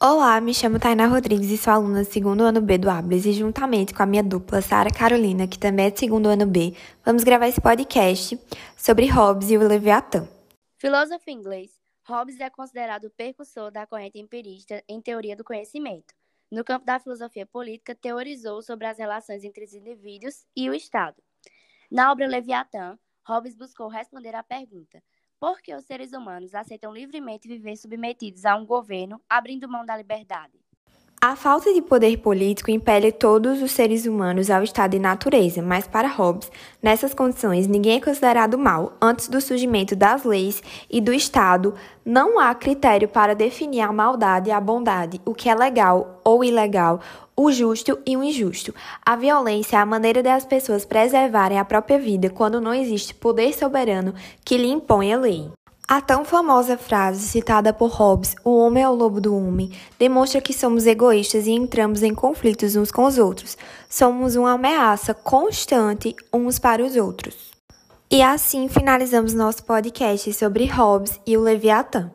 Olá, me chamo Tainá Rodrigues e sou aluna do segundo ano B do Abras e juntamente com a minha dupla Sara Carolina, que também é de segundo ano B, vamos gravar esse podcast sobre Hobbes e o Leviatã. Filósofo inglês, Hobbes é considerado o precursor da corrente empirista em teoria do conhecimento. No campo da filosofia política, teorizou sobre as relações entre os indivíduos e o Estado. Na obra Leviatã, Hobbes buscou responder à pergunta: por que os seres humanos aceitam livremente viver submetidos a um governo, abrindo mão da liberdade? A falta de poder político impele todos os seres humanos ao estado de natureza, mas para Hobbes, nessas condições, ninguém é considerado mal. Antes do surgimento das leis e do Estado, não há critério para definir a maldade e a bondade, o que é legal ou ilegal, o justo e o injusto. A violência é a maneira das pessoas preservarem a própria vida quando não existe poder soberano que lhe impõe a lei. A tão famosa frase citada por Hobbes, o homem é o lobo do homem, demonstra que somos egoístas e entramos em conflitos uns com os outros. Somos uma ameaça constante uns para os outros. E assim finalizamos nosso podcast sobre Hobbes e o Leviatã.